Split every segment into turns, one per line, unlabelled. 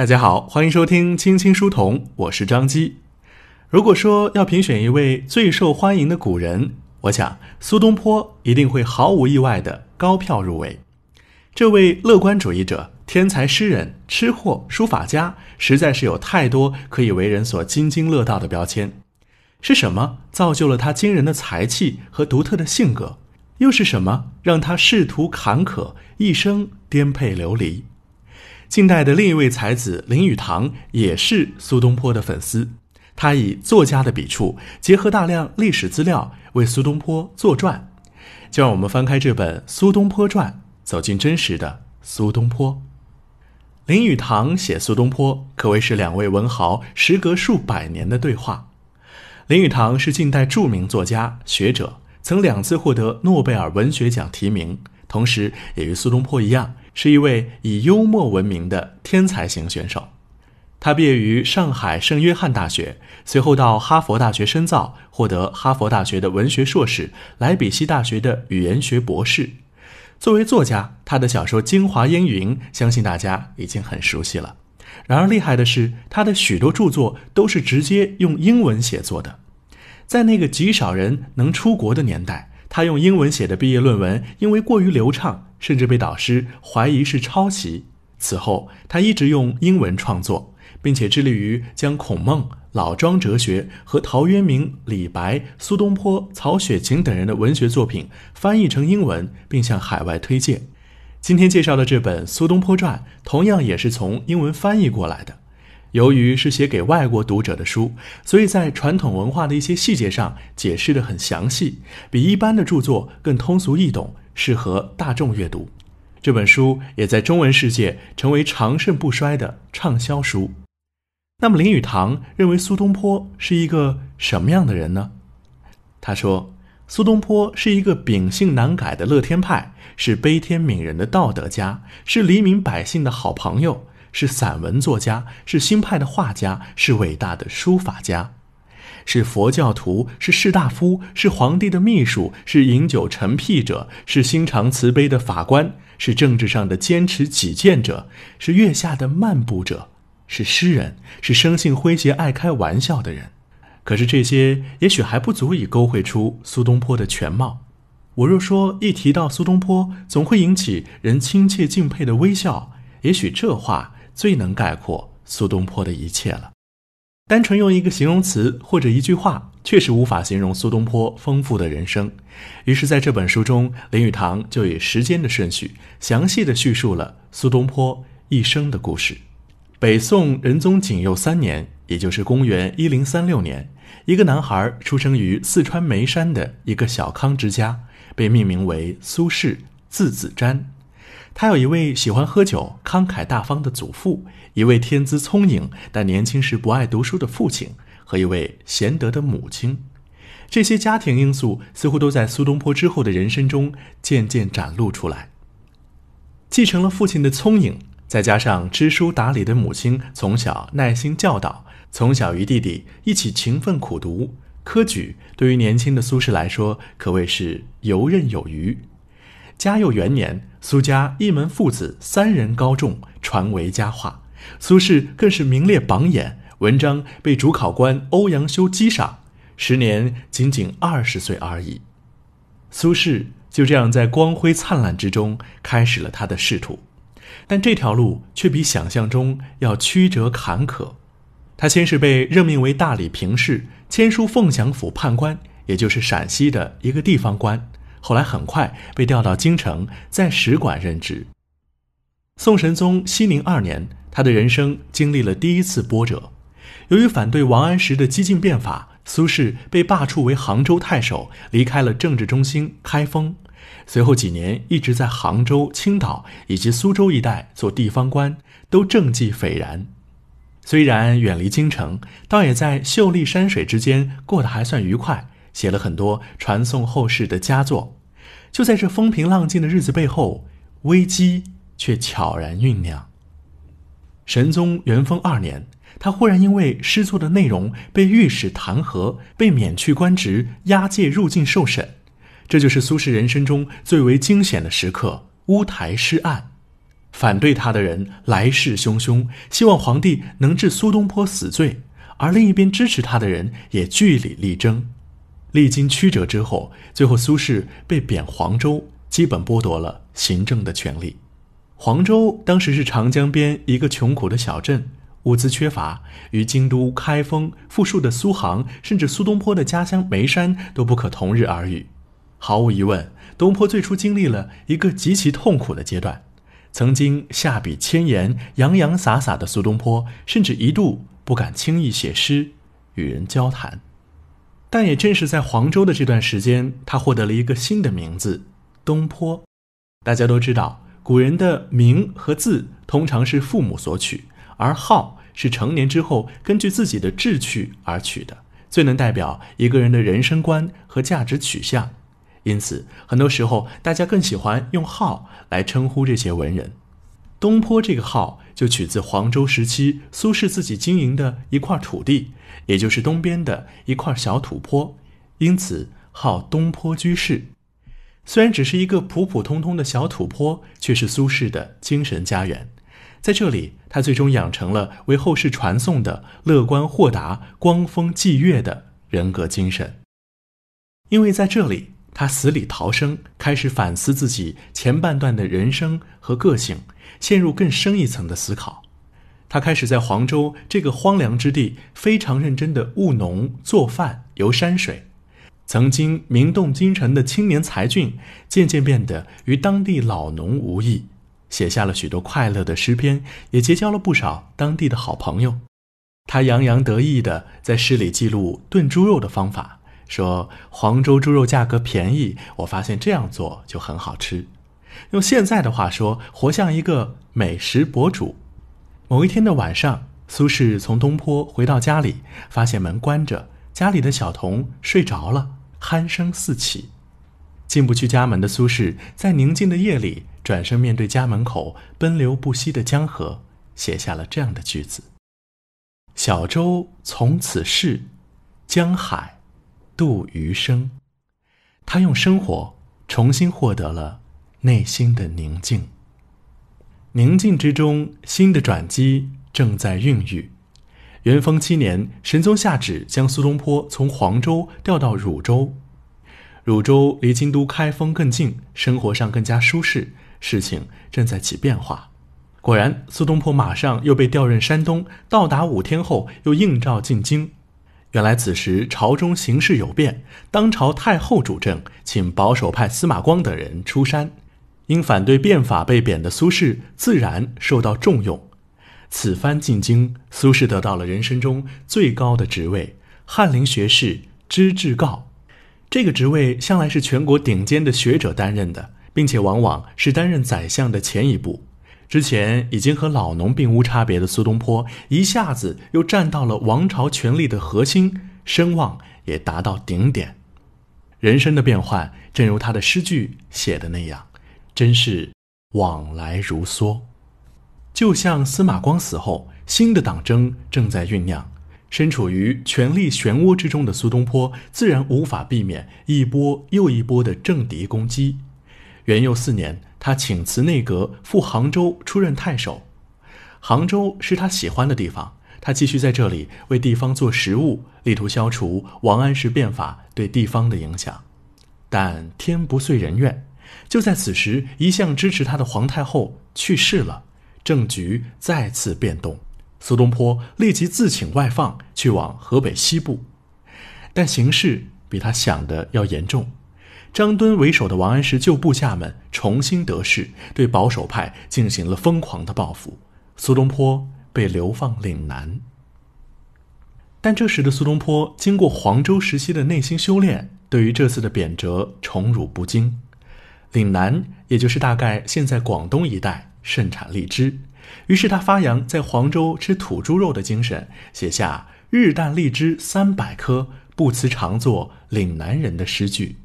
大家好，欢迎收听青青书童，我是张基。如果说要评选一位最受欢迎的古人，我想苏东坡一定会毫无意外的高票入围。这位乐观主义者、天才诗人、吃货、书法家，实在是有太多可以为人所津津乐道的标签。是什么造就了他惊人的才气和独特的性格？又是什么让他仕途坎坷，一生颠沛流离？近代的另一位才子林语堂也是苏东坡的粉丝，他以作家的笔触，结合大量历史资料，为苏东坡作传。就让我们翻开这本《苏东坡传》，走进真实的苏东坡。林语堂写苏东坡，可谓是两位文豪时隔数百年的对话。林语堂是近代著名作家、学者，曾两次获得诺贝尔文学奖提名，同时也与苏东坡一样。是一位以幽默闻名的天才型选手，他毕业于上海圣约翰大学，随后到哈佛大学深造，获得哈佛大学的文学硕士，莱比锡大学的语言学博士。作为作家，他的小说《京华烟云》相信大家已经很熟悉了。然而厉害的是，他的许多著作都是直接用英文写作的，在那个极少人能出国的年代。他用英文写的毕业论文，因为过于流畅，甚至被导师怀疑是抄袭。此后，他一直用英文创作，并且致力于将孔孟、老庄哲学和陶渊明、李白、苏东坡、曹雪芹等人的文学作品翻译成英文，并向海外推荐。今天介绍的这本《苏东坡传》，同样也是从英文翻译过来的。由于是写给外国读者的书，所以在传统文化的一些细节上解释的很详细，比一般的著作更通俗易懂，适合大众阅读。这本书也在中文世界成为长盛不衰的畅销书。那么林语堂认为苏东坡是一个什么样的人呢？他说，苏东坡是一个秉性难改的乐天派，是悲天悯人的道德家，是黎民百姓的好朋友。是散文作家，是新派的画家，是伟大的书法家，是佛教徒，是士大夫，是皇帝的秘书，是饮酒陈屁者，是心肠慈悲的法官，是政治上的坚持己见者，是月下的漫步者，是诗人，是生性诙谐爱开玩笑的人。可是这些也许还不足以勾绘出苏东坡的全貌。我若说一提到苏东坡，总会引起人亲切敬佩的微笑，也许这话。最能概括苏东坡的一切了。单纯用一个形容词或者一句话，确实无法形容苏东坡丰富的人生。于是，在这本书中，林语堂就以时间的顺序，详细的叙述了苏东坡一生的故事。北宋仁宗景佑三年，也就是公元一零三六年，一个男孩出生于四川眉山的一个小康之家，被命名为苏轼，字子瞻。他有一位喜欢喝酒、慷慨大方的祖父，一位天资聪颖但年轻时不爱读书的父亲，和一位贤德的母亲。这些家庭因素似乎都在苏东坡之后的人生中渐渐展露出来。继承了父亲的聪颖，再加上知书达理的母亲从小耐心教导，从小与弟弟一起勤奋苦读，科举对于年轻的苏轼来说可谓是游刃有余。嘉佑元年，苏家一门父子三人高中，传为佳话。苏轼更是名列榜眼，文章被主考官欧阳修击赏。时年仅仅二十岁而已。苏轼就这样在光辉灿烂之中开始了他的仕途，但这条路却比想象中要曲折坎坷。他先是被任命为大理平事，签书凤翔府判官，也就是陕西的一个地方官。后来很快被调到京城，在使馆任职。宋神宗熙宁二年，他的人生经历了第一次波折。由于反对王安石的激进变法，苏轼被罢黜为杭州太守，离开了政治中心开封。随后几年一直在杭州、青岛以及苏州一带做地方官，都政绩斐然。虽然远离京城，倒也在秀丽山水之间过得还算愉快。写了很多传颂后世的佳作，就在这风平浪静的日子背后，危机却悄然酝酿。神宗元丰二年，他忽然因为诗作的内容被御史弹劾，被免去官职，押解入境受审。这就是苏轼人生中最为惊险的时刻——乌台诗案。反对他的人来势汹汹，希望皇帝能治苏东坡死罪；而另一边支持他的人也据理力争。历经曲折之后，最后苏轼被贬黄州，基本剥夺了行政的权利。黄州当时是长江边一个穷苦的小镇，物资缺乏，与京都、开封、富庶的苏杭，甚至苏东坡的家乡眉山都不可同日而语。毫无疑问，东坡最初经历了一个极其痛苦的阶段。曾经下笔千言、洋洋洒洒的苏东坡，甚至一度不敢轻易写诗与人交谈。但也正是在黄州的这段时间，他获得了一个新的名字——东坡。大家都知道，古人的名和字通常是父母所取，而号是成年之后根据自己的志趣而取的，最能代表一个人的人生观和价值取向。因此，很多时候大家更喜欢用号来称呼这些文人。东坡这个号就取自黄州时期苏轼自己经营的一块土地。也就是东边的一块小土坡，因此号东坡居士。虽然只是一个普普通通的小土坡，却是苏轼的精神家园。在这里，他最终养成了为后世传颂的乐观豁达、光风霁月的人格精神。因为在这里，他死里逃生，开始反思自己前半段的人生和个性，陷入更深一层的思考。他开始在黄州这个荒凉之地非常认真地务农、做饭、游山水。曾经名动京城的青年才俊，渐渐变得与当地老农无异，写下了许多快乐的诗篇，也结交了不少当地的好朋友。他洋洋得意地在诗里记录炖猪肉的方法，说：“黄州猪肉价格便宜，我发现这样做就很好吃。”用现在的话说，活像一个美食博主。某一天的晚上，苏轼从东坡回到家里，发现门关着，家里的小童睡着了，鼾声四起。进不去家门的苏轼，在宁静的夜里，转身面对家门口奔流不息的江河，写下了这样的句子：“小舟从此逝，江海度余生。”他用生活重新获得了内心的宁静。宁静之中，新的转机正在孕育。元丰七年，神宗下旨将苏东坡从黄州调到汝州。汝州离京都、开封更近，生活上更加舒适，事情正在起变化。果然，苏东坡马上又被调任山东，到达五天后又应召进京。原来此时朝中形势有变，当朝太后主政，请保守派司马光等人出山。因反对变法被贬的苏轼自然受到重用。此番进京，苏轼得到了人生中最高的职位——翰林学士知制诰。这个职位向来是全国顶尖的学者担任的，并且往往是担任宰相的前一步。之前已经和老农并无差别的苏东坡，一下子又站到了王朝权力的核心，声望也达到顶点。人生的变换，正如他的诗句写的那样。真是往来如梭，就像司马光死后，新的党争正在酝酿。身处于权力漩涡之中的苏东坡，自然无法避免一波又一波的政敌攻击。元佑四年，他请辞内阁，赴杭州出任太守。杭州是他喜欢的地方，他继续在这里为地方做实务，力图消除王安石变法对地方的影响。但天不遂人愿。就在此时，一向支持他的皇太后去世了，政局再次变动。苏东坡立即自请外放，去往河北西部。但形势比他想的要严重。张敦为首的王安石旧部下们重新得势，对保守派进行了疯狂的报复。苏东坡被流放岭南。但这时的苏东坡经过黄州时期的内心修炼，对于这次的贬谪宠辱不惊。岭南，也就是大概现在广东一带，盛产荔枝。于是他发扬在黄州吃土猪肉的精神，写下“日啖荔枝三百颗，不辞常作岭南人”的诗句。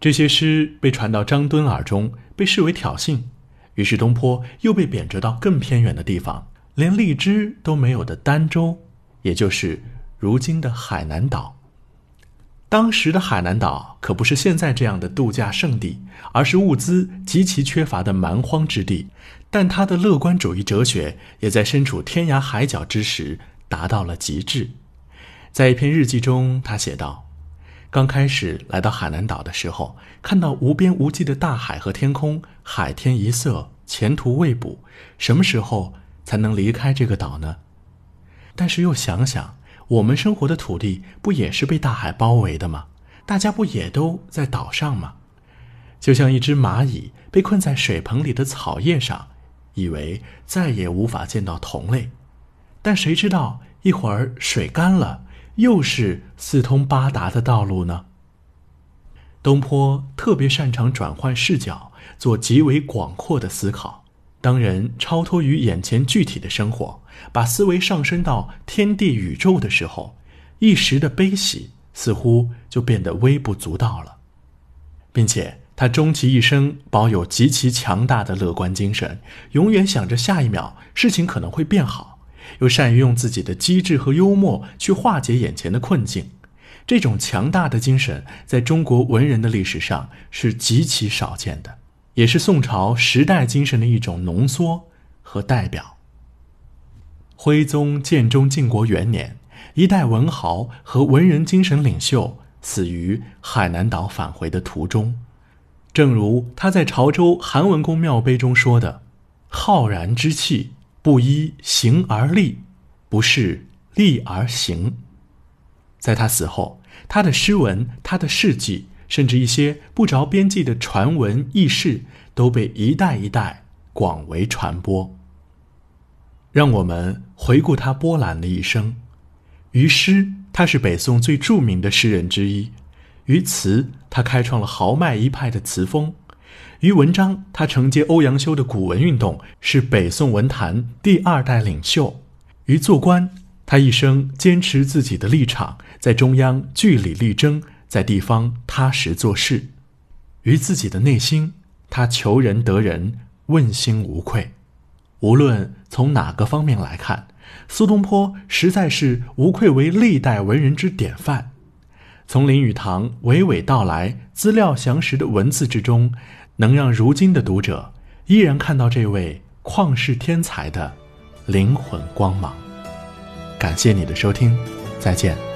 这些诗被传到张敦耳中，被视为挑衅。于是东坡又被贬谪到更偏远的地方，连荔枝都没有的儋州，也就是如今的海南岛。当时的海南岛可不是现在这样的度假胜地，而是物资极其缺乏的蛮荒之地。但他的乐观主义哲学也在身处天涯海角之时达到了极致。在一篇日记中，他写道：“刚开始来到海南岛的时候，看到无边无际的大海和天空，海天一色，前途未卜。什么时候才能离开这个岛呢？但是又想想。”我们生活的土地不也是被大海包围的吗？大家不也都在岛上吗？就像一只蚂蚁被困在水盆里的草叶上，以为再也无法见到同类，但谁知道一会儿水干了，又是四通八达的道路呢？东坡特别擅长转换视角，做极为广阔的思考。当人超脱于眼前具体的生活，把思维上升到天地宇宙的时候，一时的悲喜似乎就变得微不足道了，并且他终其一生保有极其强大的乐观精神，永远想着下一秒事情可能会变好，又善于用自己的机智和幽默去化解眼前的困境。这种强大的精神在中国文人的历史上是极其少见的。也是宋朝时代精神的一种浓缩和代表。徽宗建中靖国元年，一代文豪和文人精神领袖死于海南岛返回的途中。正如他在潮州韩文公庙碑中说的：“浩然之气，不依形而立，不是立而行。”在他死后，他的诗文，他的事迹。甚至一些不着边际的传闻轶事，都被一代一代广为传播。让我们回顾他波澜的一生。于诗，他是北宋最著名的诗人之一；于词，他开创了豪迈一派的词风；于文章，他承接欧阳修的古文运动，是北宋文坛第二代领袖；于做官，他一生坚持自己的立场，在中央据理力争。在地方踏实做事，于自己的内心，他求人得人，问心无愧。无论从哪个方面来看，苏东坡实在是无愧为历代文人之典范。从林语堂娓娓道来、资料详实的文字之中，能让如今的读者依然看到这位旷世天才的灵魂光芒。感谢你的收听，再见。